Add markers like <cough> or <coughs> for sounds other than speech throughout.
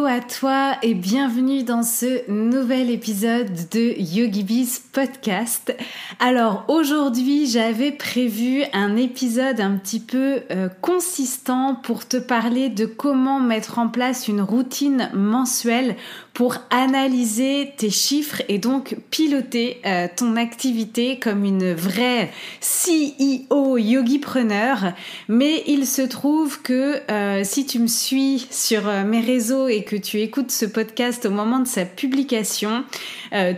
Hello à toi et bienvenue dans ce nouvel épisode de YogiBiz Podcast. Alors aujourd'hui j'avais prévu un épisode un petit peu euh, consistant pour te parler de comment mettre en place une routine mensuelle pour analyser tes chiffres et donc piloter euh, ton activité comme une vraie CEO yogipreneur. Mais il se trouve que euh, si tu me suis sur mes réseaux et tu écoutes ce podcast au moment de sa publication,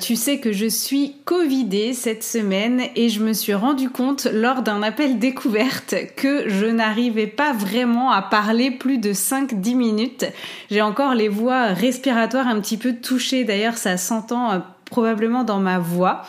tu sais que je suis covidée cette semaine et je me suis rendu compte lors d'un appel découverte que je n'arrivais pas vraiment à parler plus de 5-10 minutes. J'ai encore les voix respiratoires un petit peu touchées. D'ailleurs, ça s'entend euh, probablement dans ma voix.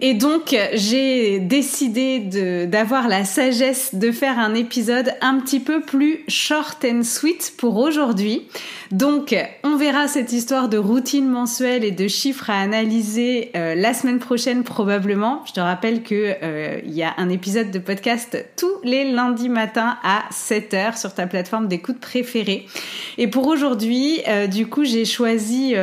Et donc, j'ai décidé d'avoir la sagesse de faire un épisode un petit peu plus short and sweet pour aujourd'hui. Donc, on verra cette histoire de routine mensuelle et de chiffres à analyser euh, la semaine prochaine probablement. Je te rappelle que euh, il y a un épisode de podcast tous les lundis matins à 7h sur ta plateforme d'écoute préférée. Et pour aujourd'hui, euh, du coup, j'ai choisi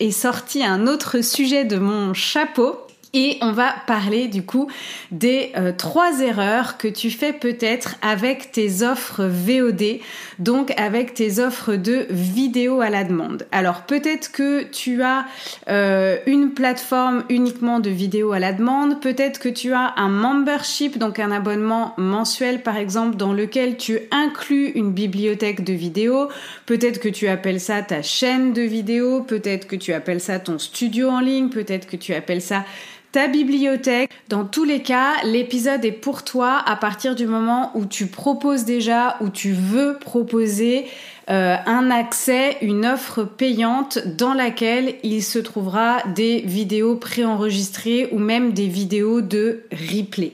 et sorti un autre sujet de mon chapeau et on va parler du coup des euh, trois erreurs que tu fais peut-être avec tes offres VOD, donc avec tes offres de vidéo à la demande. Alors peut-être que tu as euh, une plateforme uniquement de vidéo à la demande, peut-être que tu as un membership, donc un abonnement mensuel par exemple, dans lequel tu inclus une bibliothèque de vidéos, peut-être que tu appelles ça ta chaîne de vidéos, peut-être que tu appelles ça ton studio en ligne, peut-être que tu appelles ça ta bibliothèque. Dans tous les cas, l'épisode est pour toi à partir du moment où tu proposes déjà, où tu veux proposer euh, un accès, une offre payante dans laquelle il se trouvera des vidéos préenregistrées ou même des vidéos de replay.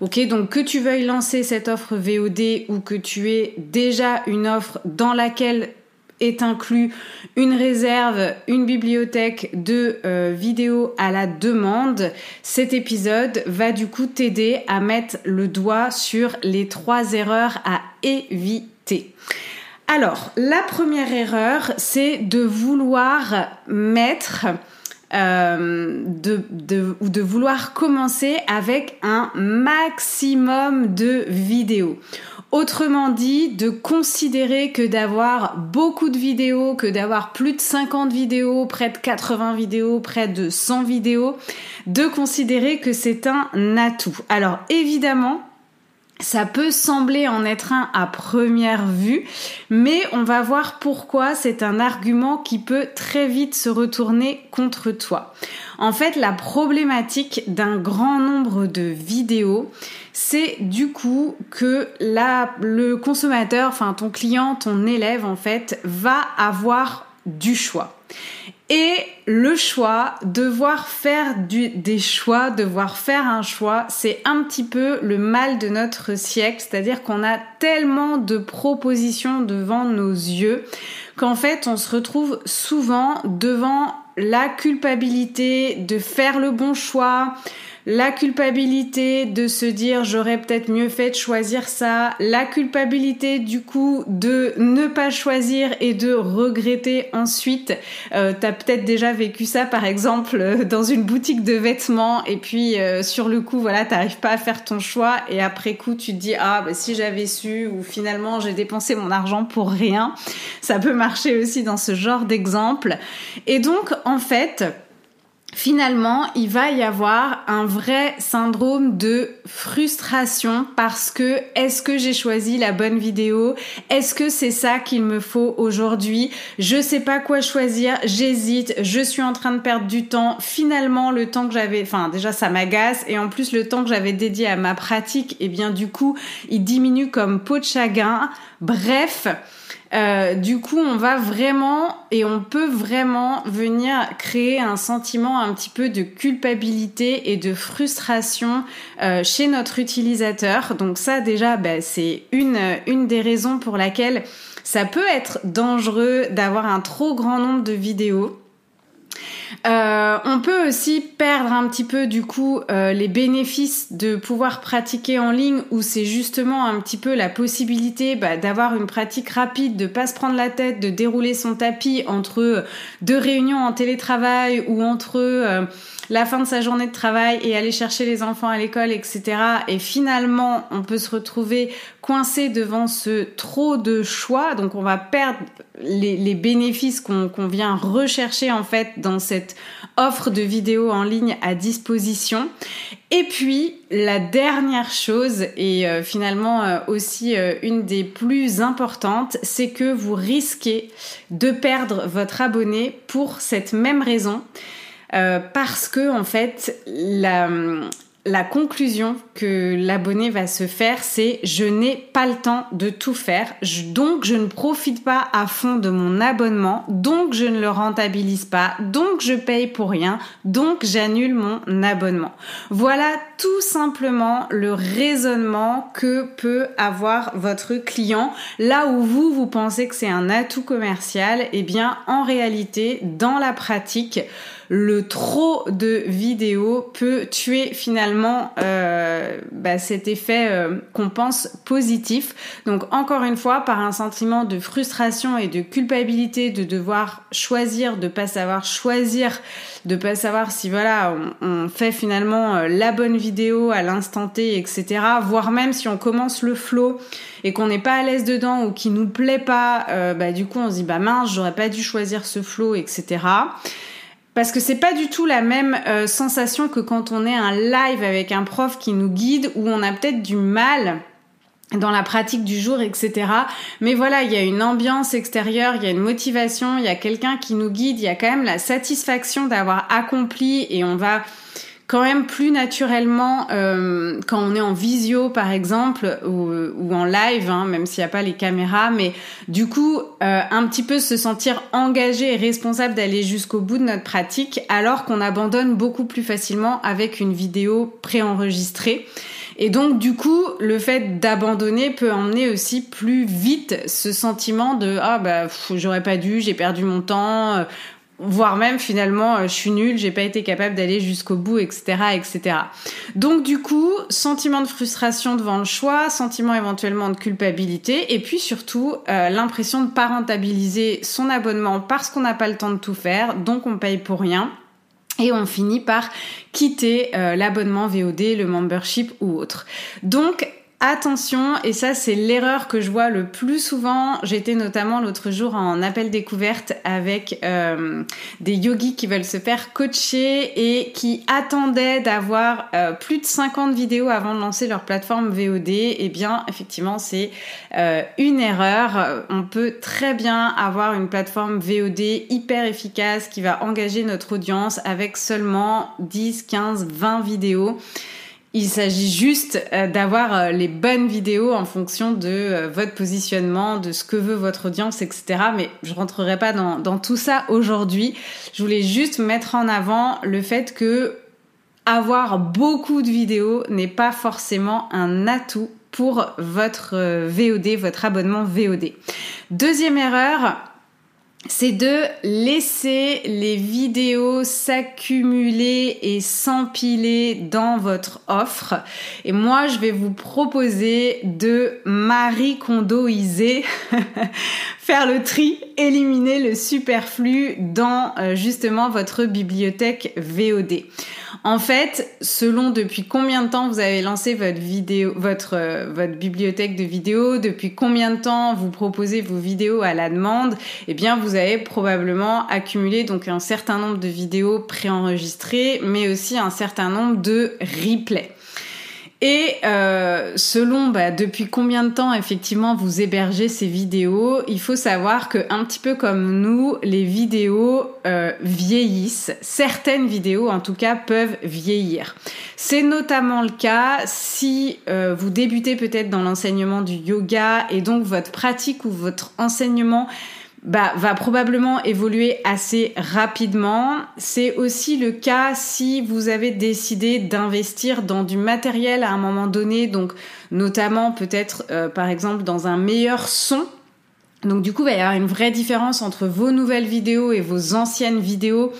Ok, donc que tu veuilles lancer cette offre VOD ou que tu aies déjà une offre dans laquelle est inclus une réserve, une bibliothèque de euh, vidéos à la demande. Cet épisode va du coup t'aider à mettre le doigt sur les trois erreurs à éviter. Alors, la première erreur, c'est de vouloir mettre euh, ou de vouloir commencer avec un maximum de vidéos. Autrement dit, de considérer que d'avoir beaucoup de vidéos, que d'avoir plus de 50 vidéos, près de 80 vidéos, près de 100 vidéos, de considérer que c'est un atout. Alors évidemment, ça peut sembler en être un à première vue, mais on va voir pourquoi c'est un argument qui peut très vite se retourner contre toi. En fait, la problématique d'un grand nombre de vidéos, c'est du coup que le consommateur, enfin ton client, ton élève en fait, va avoir du choix. Et le choix, devoir faire des choix, devoir faire un choix, c'est un petit peu le mal de notre siècle, c'est-à-dire qu'on a tellement de propositions devant nos yeux qu'en fait on se retrouve souvent devant la culpabilité de faire le bon choix, la culpabilité de se dire j'aurais peut-être mieux fait de choisir ça, la culpabilité du coup de ne pas choisir et de regretter ensuite. Euh, T'as peut-être déjà vécu ça par exemple euh, dans une boutique de vêtements et puis euh, sur le coup voilà t'arrives pas à faire ton choix et après coup tu te dis ah bah si j'avais su ou finalement j'ai dépensé mon argent pour rien. Ça peut marcher aussi dans ce genre d'exemple. Et donc en fait finalement, il va y avoir un vrai syndrome de frustration parce que est-ce que j'ai choisi la bonne vidéo? Est-ce que c'est ça qu'il me faut aujourd'hui? Je sais pas quoi choisir, j'hésite, je suis en train de perdre du temps. Finalement, le temps que j'avais, enfin déjà ça m'agace et en plus le temps que j'avais dédié à ma pratique, et eh bien du coup, il diminue comme peau de chagrin. Bref, euh, du coup, on va vraiment et on peut vraiment venir créer un sentiment un petit peu de culpabilité et de frustration euh, chez notre utilisateur. Donc ça, déjà, bah, c'est une une des raisons pour laquelle ça peut être dangereux d'avoir un trop grand nombre de vidéos. Euh, on peut aussi perdre un petit peu du coup euh, les bénéfices de pouvoir pratiquer en ligne où c'est justement un petit peu la possibilité bah, d'avoir une pratique rapide, de pas se prendre la tête, de dérouler son tapis entre deux réunions en télétravail ou entre euh, la fin de sa journée de travail et aller chercher les enfants à l'école, etc. Et finalement, on peut se retrouver coincé devant ce trop de choix. Donc, on va perdre les, bénéfices qu'on vient rechercher en fait dans cette offre de vidéos en ligne à disposition. Et puis, la dernière chose, et euh, finalement euh, aussi euh, une des plus importantes, c'est que vous risquez de perdre votre abonné pour cette même raison. Euh, parce que en fait la, la conclusion que l'abonné va se faire, c'est je n'ai pas le temps de tout faire, donc je ne profite pas à fond de mon abonnement, donc je ne le rentabilise pas, donc je paye pour rien, donc j'annule mon abonnement. Voilà tout simplement le raisonnement que peut avoir votre client. Là où vous vous pensez que c'est un atout commercial, et eh bien en réalité dans la pratique le trop de vidéos peut tuer finalement euh, bah, cet effet euh, qu'on pense positif. Donc encore une fois, par un sentiment de frustration et de culpabilité de devoir choisir, de pas savoir choisir, de pas savoir si voilà on, fait finalement euh, la bonne vidéo à l'instant T, etc. Voire même si on commence le flow et qu'on n'est pas à l'aise dedans ou qui nous plaît pas, bah du coup on se dit bah mince j'aurais pas dû choisir ce flow, etc. Parce que c'est pas du tout la même euh, sensation que quand on est un live avec un prof qui nous guide où on a peut-être du mal dans la pratique du jour, etc. Mais voilà, il y a une ambiance extérieure, il y a une motivation, il y a quelqu'un qui nous guide, il y a quand même la satisfaction d'avoir accompli et on va quand même plus naturellement euh, quand on est en visio par exemple ou, en live, hein, même s'il n'y a pas les caméras, mais du coup euh, un petit peu se sentir engagé et responsable d'aller jusqu'au bout de notre pratique, alors qu'on abandonne beaucoup plus facilement avec une vidéo préenregistrée. Et donc du coup, le fait d'abandonner peut emmener aussi plus vite ce sentiment de ah bah j'aurais pas dû, j'ai perdu mon temps, euh, voire même finalement euh, je suis nulle, j'ai pas été capable d'aller jusqu'au bout, etc., etc. Donc du coup, sentiment de frustration devant le choix, sentiment éventuellement de culpabilité, et puis surtout euh, l'impression de pas rentabiliser son abonnement parce qu'on n'a pas le temps de tout faire, donc on paye pour rien. Et on finit par quitter euh, l'abonnement VOD, le membership ou autre. Donc Attention, et ça c'est l'erreur que je vois le plus souvent. J'étais notamment l'autre jour en appel découverte avec euh, des yogis qui veulent se faire coacher et qui attendaient d'avoir euh, plus de 50 vidéos avant de lancer leur plateforme VOD. Eh bien, effectivement, c'est euh, une erreur. On peut très bien avoir une plateforme VOD hyper efficace qui va engager notre audience avec seulement 10, 15, 20 vidéos. Il s'agit juste euh, d'avoir euh, les bonnes vidéos en fonction de euh, votre positionnement, de ce que veut votre audience, etc. Mais je rentrerai pas dans, dans tout ça aujourd'hui. Je voulais juste mettre en avant le fait que avoir beaucoup de vidéos n'est pas forcément un atout pour votre VOD, votre abonnement VOD. Deuxième erreur, c'est de laisser les vidéos s'accumuler et s'empiler dans votre offre. Et moi, je vais vous proposer de Marie Kondoiser, <laughs> faire le tri, éliminer le superflu dans euh, justement votre bibliothèque VOD. En fait, selon depuis combien de temps vous avez lancé votre vidéo, votre euh, votre bibliothèque de vidéos, depuis combien de temps vous proposez vos vidéos à la demande, eh bien vous avez probablement accumulé donc un certain nombre de vidéos préenregistrées, mais aussi un certain nombre de replays. Et euh, selon bah, depuis combien de temps effectivement vous hébergez ces vidéos, il faut savoir que un petit peu comme nous, les vidéos euh, vieillissent. Certaines vidéos, en tout cas, peuvent vieillir. C'est notamment le cas si euh, vous débutez peut-être dans l'enseignement du yoga et donc votre pratique ou votre enseignement bah, va probablement évoluer assez rapidement. C'est aussi le cas si vous avez décidé d'investir dans du matériel à un moment donné, donc notamment peut-être euh, par exemple dans un meilleur son. Donc du coup, il va y avoir une vraie différence entre vos nouvelles vidéos et vos anciennes vidéos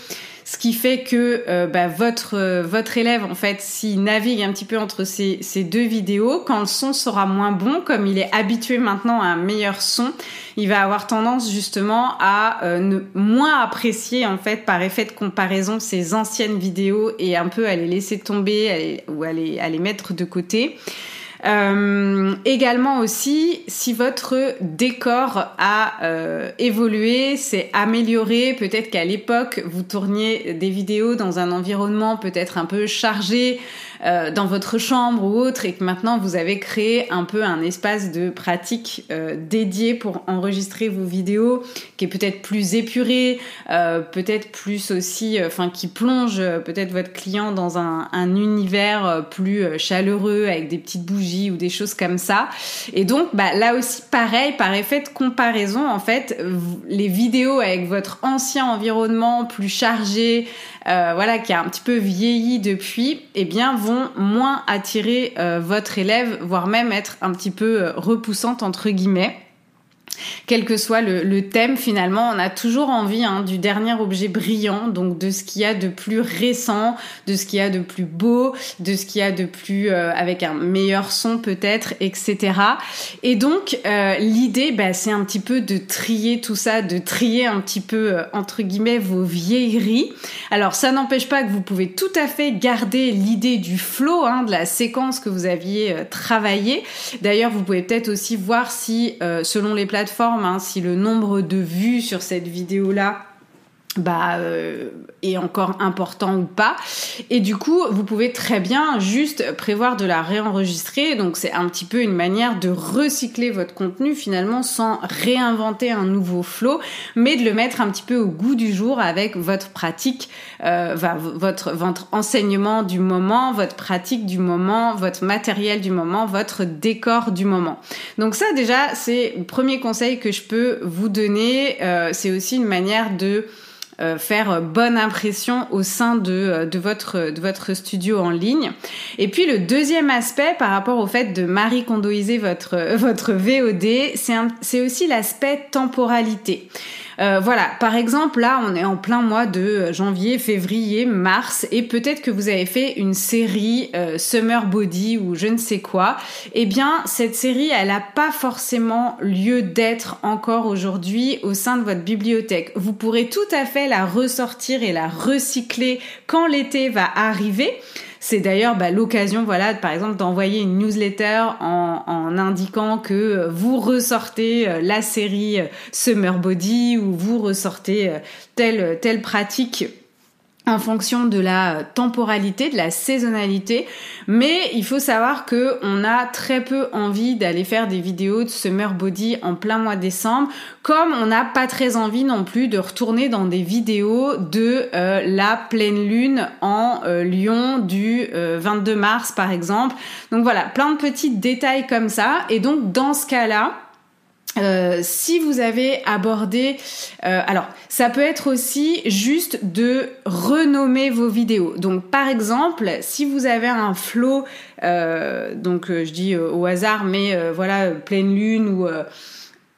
ce qui fait que euh, bah, votre euh, votre élève en fait s'il navigue un petit peu entre ces, ces deux vidéos quand le son sera moins bon comme il est habitué maintenant à un meilleur son il va avoir tendance justement à euh, ne moins apprécier en fait par effet de comparaison ces anciennes vidéos et un peu à les laisser tomber ou à les, à les mettre de côté euh, également aussi, si votre décor a euh, évolué, c'est amélioré, peut-être qu'à l'époque vous tourniez des vidéos dans un environnement peut-être un peu chargé, euh, dans votre chambre ou autre et que maintenant vous avez créé un peu un espace de pratique euh, dédié pour enregistrer vos vidéos qui est peut-être plus épuré, euh, peut-être plus aussi, enfin qui plonge peut-être votre client dans un, un univers plus chaleureux avec des petites bougies ou des choses comme ça. Et donc bah, là aussi pareil, par effet de comparaison en fait, les vidéos avec votre ancien environnement plus chargé, euh, voilà, qui a un petit peu vieilli depuis, eh bien, vont moins attirer euh, votre élève, voire même être un petit peu euh, repoussante entre guillemets. Quel que soit le, thème, finalement, on a toujours envie hein, du dernier objet brillant, donc de ce qu'il y a de plus récent, de ce qu'il y a de plus beau, de ce qu'il y a de plus euh, avec un meilleur son peut-être, etc. Et donc euh, l'idée, bah, c'est un petit peu de trier tout ça, de trier un petit peu euh, entre guillemets vos vieilleries. Alors ça n'empêche pas que vous pouvez tout à fait garder l'idée du flow, hein, de la séquence que vous aviez travaillé. D'ailleurs, vous pouvez peut-être aussi voir si, selon les plateformes Hein, si le nombre de vues sur cette vidéo-là bah euh, est encore important ou pas. Et du coup vous pouvez très bien juste prévoir de la réenregistrer. Donc c'est un petit peu une manière de recycler votre contenu finalement sans réinventer un nouveau flow mais de le mettre un petit peu au goût du jour avec votre pratique euh, votre enseignement du moment votre pratique du moment votre matériel du moment votre décor du moment. Donc ça déjà c'est le premier conseil que je peux vous donner. Euh, c'est aussi une manière de euh, faire bonne impression au sein de, euh, de, votre, de votre studio en ligne. Et puis le deuxième aspect par rapport au fait de Marie Condoiser votre, <laughs> votre VOD, c'est aussi l'aspect temporalité. Euh, voilà, par exemple, là, on est en plein mois de janvier, février, mars, et peut-être que vous avez fait une série euh, Summer Body ou je ne sais quoi. Eh bien, cette série, elle n'a pas forcément lieu d'être encore aujourd'hui au sein de votre bibliothèque. Vous pourrez tout à fait la ressortir et la recycler quand l'été va arriver. C'est d'ailleurs bah, l'occasion, voilà, par exemple, d'envoyer une newsletter en, en, indiquant que euh, vous ressortez euh, la série euh, Summer Body ou vous ressortez telle telle pratique en fonction de la temporalité, de la saisonnalité, mais il faut savoir que on a très peu envie d'aller faire des vidéos de summer body en plein mois de décembre, comme on n'a pas très envie non plus de retourner dans des vidéos de euh, la pleine lune en euh, Lyon du 22 euh, mars par exemple. Donc voilà, plein de petits détails comme ça et donc dans ce cas-là, euh, si vous avez abordé, euh, alors ça peut être aussi juste de renommer vos vidéos. Donc par exemple, si vous avez un flow, euh, donc je dis au hasard, mais voilà pleine lune ou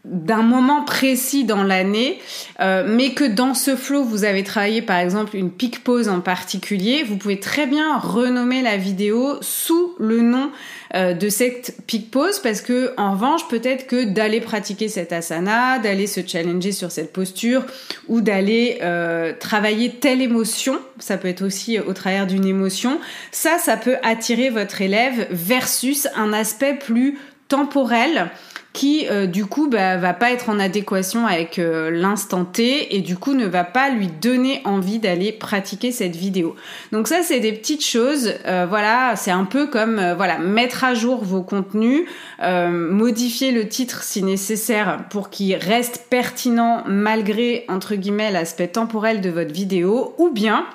d'un moment précis dans l'année, euh, mais que dans ce flow, vous avez travaillé par exemple une pic pause en particulier, vous pouvez très bien renommer la vidéo sous le nom euh, de cette pic pause parce que en revanche, peut-être que d'aller pratiquer cette asana, d'aller se challenger sur cette posture ou d'aller euh, travailler telle émotion, ça peut être aussi au travers d'une émotion, ça, ça peut attirer votre élève versus un aspect plus temporel qui euh, du coup bah, va pas être en adéquation avec euh, l'instant T et du coup ne va pas lui donner envie d'aller pratiquer cette vidéo. Donc ça c'est des petites choses, euh, voilà, c'est un peu comme voilà mettre à jour vos contenus, modifier le titre si nécessaire pour qu'il reste pertinent malgré entre guillemets l'aspect temporel de votre vidéo ou bien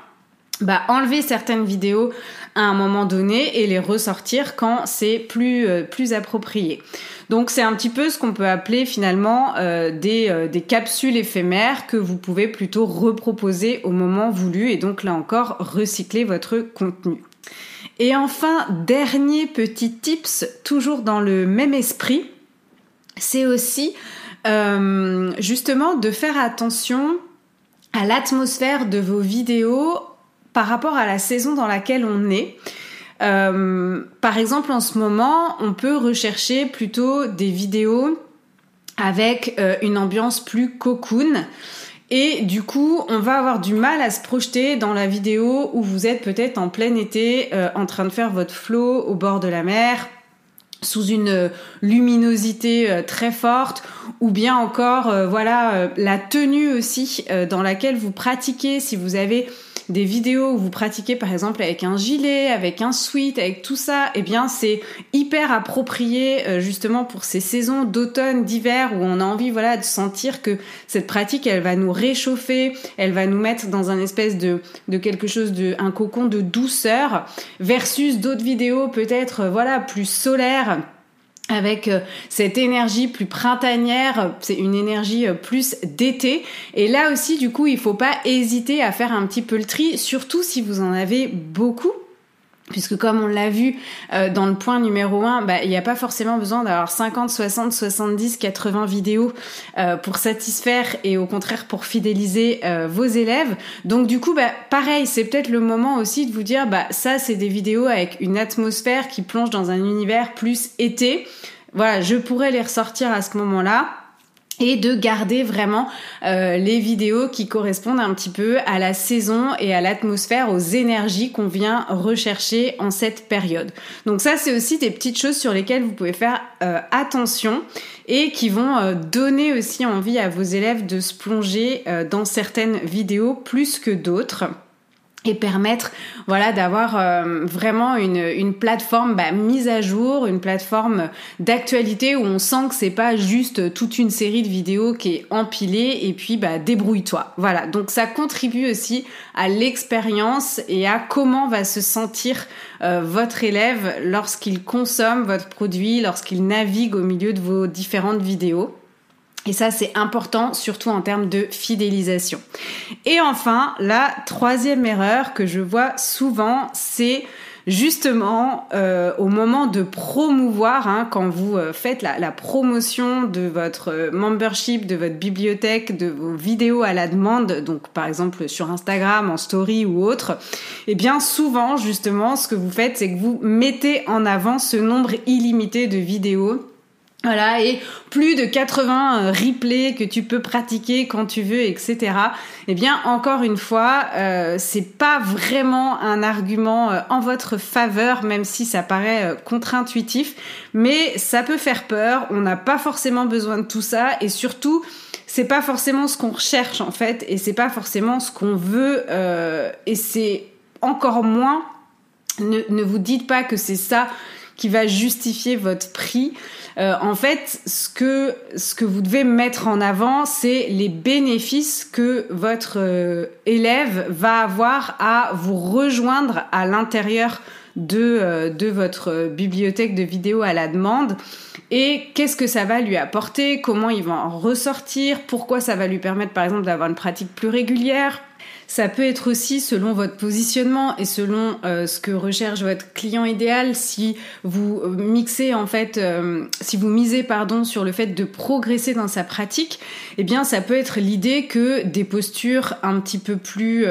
bah, enlever certaines vidéos à un moment donné et les ressortir quand c'est plus, plus approprié. Donc c'est un petit peu ce qu'on peut appeler finalement euh, des, euh, des, capsules éphémères que vous pouvez plutôt reproposer au moment voulu et donc là encore recycler votre contenu. Et enfin, dernier petit tips, toujours dans le même esprit, c'est aussi euh, justement de faire attention à l'atmosphère de vos vidéos par rapport à la saison dans laquelle on est. Euh, par exemple, en ce moment, on peut rechercher plutôt des vidéos avec euh, une ambiance plus cocoon. Et du coup, on va avoir du mal à se projeter dans la vidéo où vous êtes peut-être en plein été euh, en train de faire votre flow au bord de la mer, sous une luminosité très forte ou bien encore voilà la tenue aussi dans laquelle vous pratiquez si vous avez des vidéos où vous pratiquez par exemple avec un gilet, avec un sweat, avec tout ça, eh bien c'est hyper approprié euh, justement pour ces saisons d'automne, d'hiver où on a envie voilà de sentir que cette pratique elle va nous réchauffer, elle va nous mettre dans un espèce de de quelque chose de un cocon de douceur versus d'autres vidéos peut-être euh, voilà plus solaires avec euh, cette énergie plus printanière, c'est une énergie euh, plus d'été. Et là aussi, du coup, il faut pas hésiter à faire un petit peu le tri, surtout si vous en avez beaucoup. Puisque comme on l'a vu euh, dans le point numéro 1, bah, il n'y a pas forcément besoin d'avoir 50, 60, 70, 80 vidéos pour satisfaire et au contraire pour fidéliser vos élèves. Donc du coup, bah, pareil, c'est peut-être le moment aussi de vous dire, bah, ça c'est des vidéos avec une atmosphère qui plonge dans un univers plus été. Voilà, je pourrais les ressortir à ce moment-là et de garder vraiment euh, les vidéos qui correspondent un petit peu à la saison et à l'atmosphère, aux énergies qu'on vient rechercher en cette période. Donc ça, c'est aussi des petites choses sur lesquelles vous pouvez faire euh, attention et qui vont euh, donner aussi envie à vos élèves de se plonger dans certaines vidéos plus que d'autres et permettre voilà d'avoir euh, vraiment une, plateforme bah, mise à jour, une plateforme d'actualité où on sent que c'est pas juste toute une série de vidéos qui est empilée et puis bah débrouille-toi. Voilà, donc ça contribue aussi à l'expérience et à comment va se sentir euh, votre élève lorsqu'il consomme votre produit, lorsqu'il navigue au milieu de vos différentes vidéos. Et ça, c'est important, surtout en termes de fidélisation. Et enfin, la troisième erreur que je vois souvent, c'est justement euh, au moment de promouvoir, hein, quand vous euh, faites la, promotion de votre euh, membership, de votre bibliothèque, de vos vidéos à la demande, donc par exemple sur Instagram, en story ou autre, et eh bien souvent justement ce que vous faites, c'est que vous mettez en avant ce nombre illimité de vidéos voilà, et plus de 80 euh, replays que tu peux pratiquer quand tu veux, etc. Eh bien, encore une fois, euh, c'est pas vraiment un argument euh, en votre faveur, même si ça paraît euh, contre-intuitif, mais ça peut faire peur. On n'a pas forcément besoin de tout ça, et surtout, c'est pas forcément ce qu'on recherche en fait, et c'est pas forcément ce qu'on veut, et c'est encore moins. Ne, ne vous dites pas que c'est ça qui va justifier votre prix. Euh, en fait, ce que, vous devez mettre en avant, c'est les bénéfices que votre euh, élève va avoir à vous rejoindre à l'intérieur de, euh, de votre bibliothèque de vidéos à la demande. Et qu'est-ce que ça va lui apporter, comment il va en ressortir, pourquoi ça va lui permettre par exemple d'avoir une pratique plus régulière, Ça peut être aussi selon votre positionnement et selon euh, ce que recherche votre client idéal. Si vous mixez en fait, si vous misez pardon sur le fait de progresser dans sa pratique, eh bien ça peut être l'idée que des postures un petit peu plus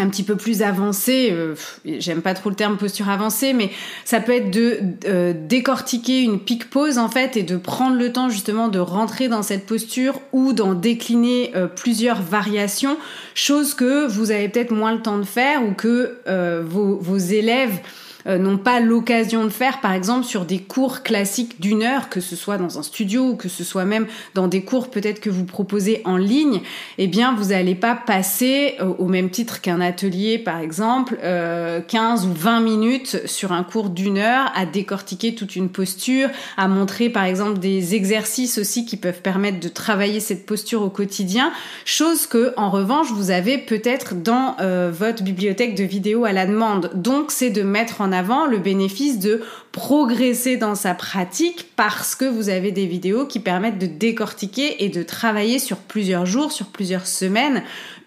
un petit peu plus avancé, euh, j'aime pas trop le terme posture avancée, mais ça peut être de euh, décortiquer une pique pose en fait et de prendre le temps justement de rentrer dans cette posture ou d'en décliner euh, plusieurs variations, chose que vous avez peut-être moins le temps de faire ou que vos, vos élèves euh, n'ont pas l'occasion de faire, par exemple, sur des cours classiques d'une heure, que ce soit dans un studio ou que ce soit même dans des cours peut-être que vous proposez en ligne, eh bien, vous n'allez pas passer euh, au même titre qu'un atelier, par exemple, 15 euh, ou 20 minutes sur un cours d'une heure à décortiquer toute une posture, à montrer, par exemple, des exercices aussi qui peuvent permettre de travailler cette posture au quotidien, chose que, en revanche, vous avez peut-être dans votre bibliothèque de vidéos à la demande. Donc, c'est de mettre en avant le bénéfice de progresser dans sa pratique parce que vous avez des vidéos qui permettent de décortiquer et de travailler sur plusieurs jours, sur plusieurs semaines,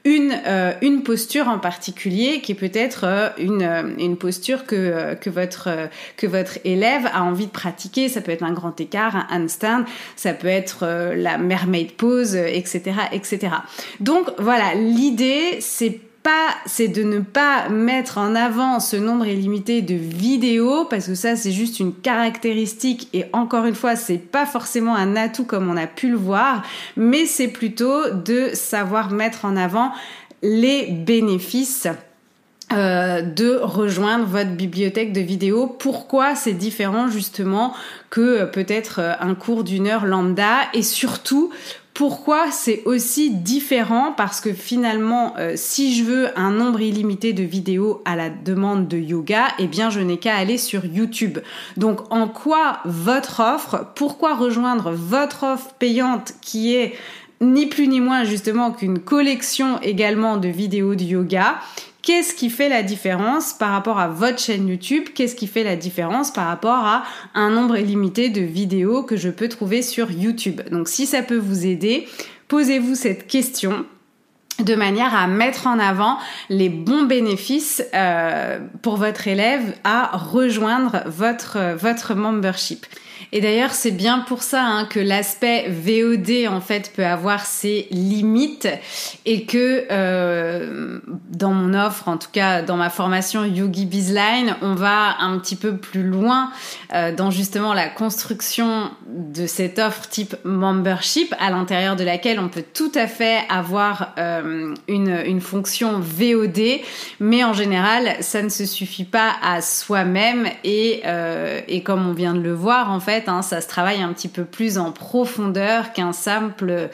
une, euh, une posture en particulier qui est peut-être euh, une, euh, une posture que, que, votre, que votre élève a envie de pratiquer. Ça peut être un grand écart, un handstand, ça peut être la mermaid pose, etc., etc. Donc voilà, l'idée c'est pas, c'est de ne pas mettre en avant ce nombre illimité de vidéos parce que ça c'est juste une caractéristique et encore une fois c'est pas forcément un atout comme on a pu le voir, mais c'est plutôt de savoir mettre en avant les bénéfices euh, de rejoindre votre bibliothèque de vidéos. Pourquoi c'est différent justement que peut-être un cours d'une heure lambda et surtout pourquoi c'est aussi différent? Parce que finalement, euh, si je veux un nombre illimité de vidéos à la demande de yoga, eh bien je n'ai qu'à aller sur YouTube. Donc en quoi votre offre, pourquoi rejoindre votre offre payante qui est ni plus ni moins justement qu'une collection également de vidéos de yoga Qu'est-ce qui fait la différence par rapport à votre chaîne YouTube? Qu'est-ce qui fait la différence par rapport à un nombre illimité de vidéos que je peux trouver sur YouTube? Donc si ça peut vous aider, posez-vous cette question de manière à mettre en avant les bons bénéfices euh, pour votre élève à rejoindre votre, votre membership. Et d'ailleurs, c'est bien pour ça hein, que l'aspect VOD en fait peut avoir ses limites et que euh, dans mon offre, en tout cas dans ma formation Yogi Bizline, on va un petit peu plus loin euh, dans justement la construction de cette offre type membership à l'intérieur de laquelle on peut tout à fait avoir euh, une, une fonction VOD, mais en général, ça ne se suffit pas à soi-même et, et comme on vient de le voir en fait Hein, ça se travaille un petit peu plus en profondeur qu'un simple,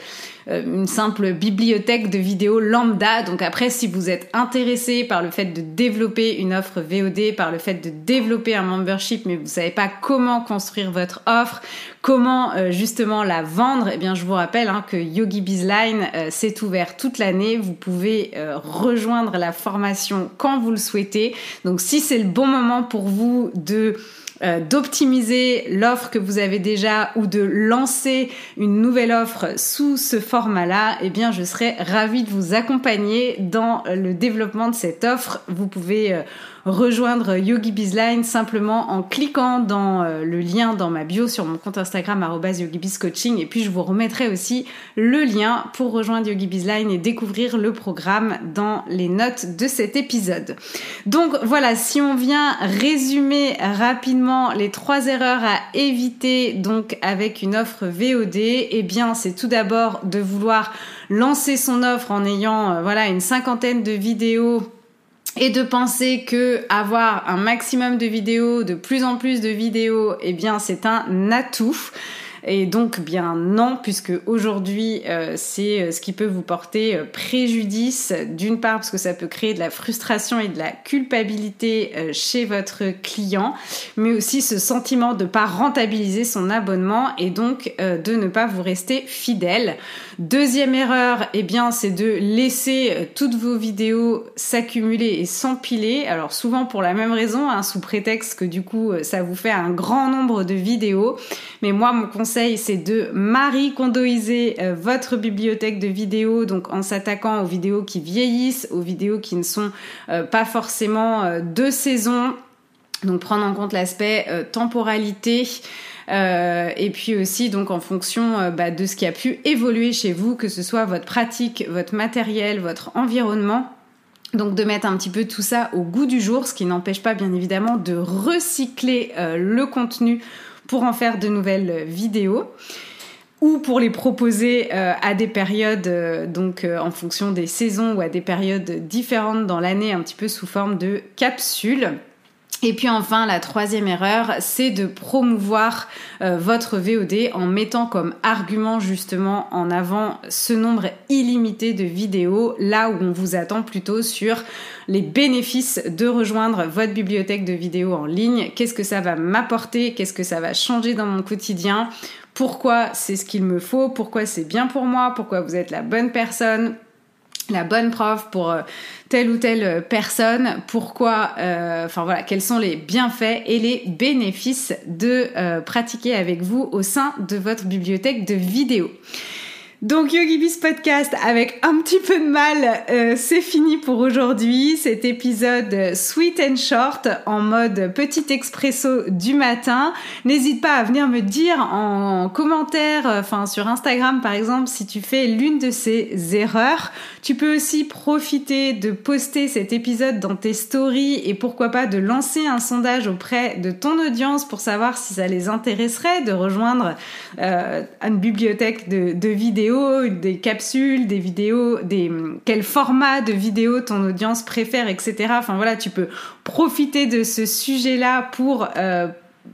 euh, une simple bibliothèque de vidéos lambda. Donc après, si vous êtes intéressé par le fait de développer une offre VOD, par le fait de développer un membership, mais vous savez pas comment construire votre offre, comment euh, justement la vendre, eh bien je vous rappelle hein, que Yogi Bizline euh, s'est ouvert toute l'année. Vous pouvez rejoindre la formation quand vous le souhaitez. Donc si c'est le bon moment pour vous de euh, d'optimiser l'offre que vous avez déjà ou de lancer une nouvelle offre sous ce format-là, eh bien, je serais ravie de vous accompagner dans le développement de cette offre. Vous pouvez euh, rejoindre Yogi Bizline simplement en cliquant dans euh, le lien dans ma bio sur mon compte Instagram @yogibizcoaching et puis je vous remettrai aussi le lien pour rejoindre Yogi Bizline et découvrir le programme dans les notes de cet épisode. Donc voilà, si on vient résumer rapidement les trois erreurs à éviter donc avec une offre VOD, eh bien c'est tout d'abord de vouloir lancer son offre en ayant euh, voilà une cinquantaine de vidéos et de penser que avoir un maximum de vidéos, de plus en plus de vidéos, eh bien c'est un atout. Et donc bien non, puisque aujourd'hui euh, c'est euh, ce qui peut vous porter euh, préjudice, d'une part parce que ça peut créer de la frustration et de la culpabilité chez votre client, mais aussi ce sentiment de ne pas rentabiliser son abonnement et donc de ne pas vous rester fidèle. Deuxième erreur, eh bien c'est de laisser toutes vos vidéos s'accumuler et s'empiler. Alors souvent pour la même raison, hein, sous prétexte que du coup ça vous fait un grand nombre de vidéos. Mais moi mon conseil c'est de marie-condoiser votre bibliothèque de vidéos, donc en s'attaquant aux vidéos qui vieillissent, aux vidéos qui ne sont pas forcément de saison. Donc prendre en compte l'aspect temporalité. Euh, et puis aussi donc en fonction euh, bah, de ce qui a pu évoluer chez vous, que ce soit votre pratique, votre matériel, votre environnement. Donc de mettre un petit peu tout ça au goût du jour, ce qui n'empêche pas bien évidemment de recycler euh, le contenu pour en faire de nouvelles vidéos ou pour les proposer à des périodes, donc en fonction des saisons ou à des périodes différentes dans l'année, un petit peu sous forme de capsules. Et puis enfin, la troisième erreur, c'est de promouvoir euh, votre VOD en mettant comme argument justement en avant ce nombre illimité de vidéos, là où on vous attend plutôt sur les bénéfices de rejoindre votre bibliothèque de vidéos en ligne. Qu'est-ce que ça va m'apporter? Qu'est-ce que ça va changer dans mon quotidien? Pourquoi c'est ce qu'il me faut? Pourquoi c'est bien pour moi? Pourquoi vous êtes la bonne personne? La bonne prof pour euh, telle ou telle euh, personne, pourquoi, euh, enfin voilà, quels sont les bienfaits et les bénéfices de pratiquer avec vous au sein de votre bibliothèque de vidéos? Donc YogiBiz Podcast avec un petit peu de mal, euh, c'est fini pour aujourd'hui. Cet épisode sweet and short en mode petit expresso du matin. N'hésite pas à venir me dire en commentaire, euh, enfin sur Instagram par exemple, si tu fais l'une de ces erreurs. Tu peux aussi profiter de poster cet épisode dans tes stories et pourquoi pas de lancer un sondage auprès de ton audience pour savoir si ça les intéresserait de rejoindre euh, une bibliothèque de vidéos des capsules, des vidéos, des quel format de vidéo ton audience préfère, etc. Enfin voilà, tu peux profiter de ce sujet-là pour euh,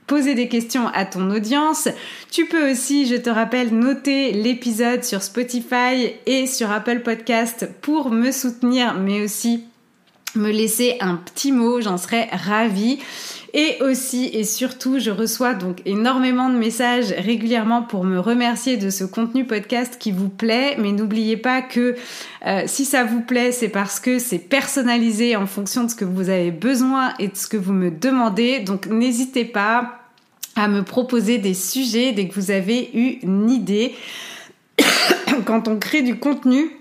poser des questions à ton audience. Tu peux aussi, je te rappelle, noter l'épisode sur Spotify et sur Apple Podcast pour me soutenir, mais aussi me laisser un petit mot, j'en serais ravie. Et aussi et surtout, je reçois donc énormément de messages régulièrement pour me remercier de ce contenu podcast qui vous plaît. Mais n'oubliez pas que euh, si ça vous plaît, c'est parce que c'est personnalisé en fonction de ce que vous avez besoin et de ce que vous me demandez. Donc n'hésitez pas à me proposer des sujets dès que vous avez une idée. <coughs> Quand on crée du contenu,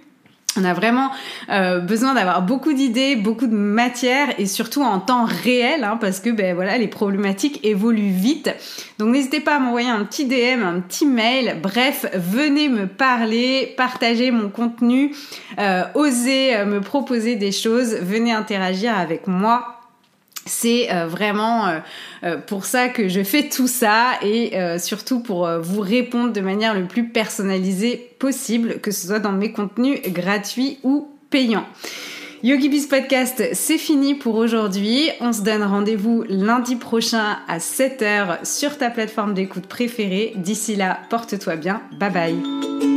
on a vraiment euh, besoin d'avoir beaucoup d'idées, beaucoup de matière et surtout en temps réel hein, parce que ben voilà les problématiques évoluent vite. Donc n'hésitez pas à m'envoyer un petit DM, un petit mail. Bref, venez me parler, partager mon contenu, euh, osez me proposer des choses, venez interagir avec moi c'est euh, vraiment euh, euh, pour ça que je fais tout ça et surtout pour vous répondre de manière le plus personnalisée possible, que ce soit dans mes contenus gratuits ou payants. YogiBiz Podcast, c'est fini pour aujourd'hui. On se donne rendez-vous lundi prochain à 7h sur ta plateforme d'écoute préférée. D'ici là, porte-toi bien. Bye bye.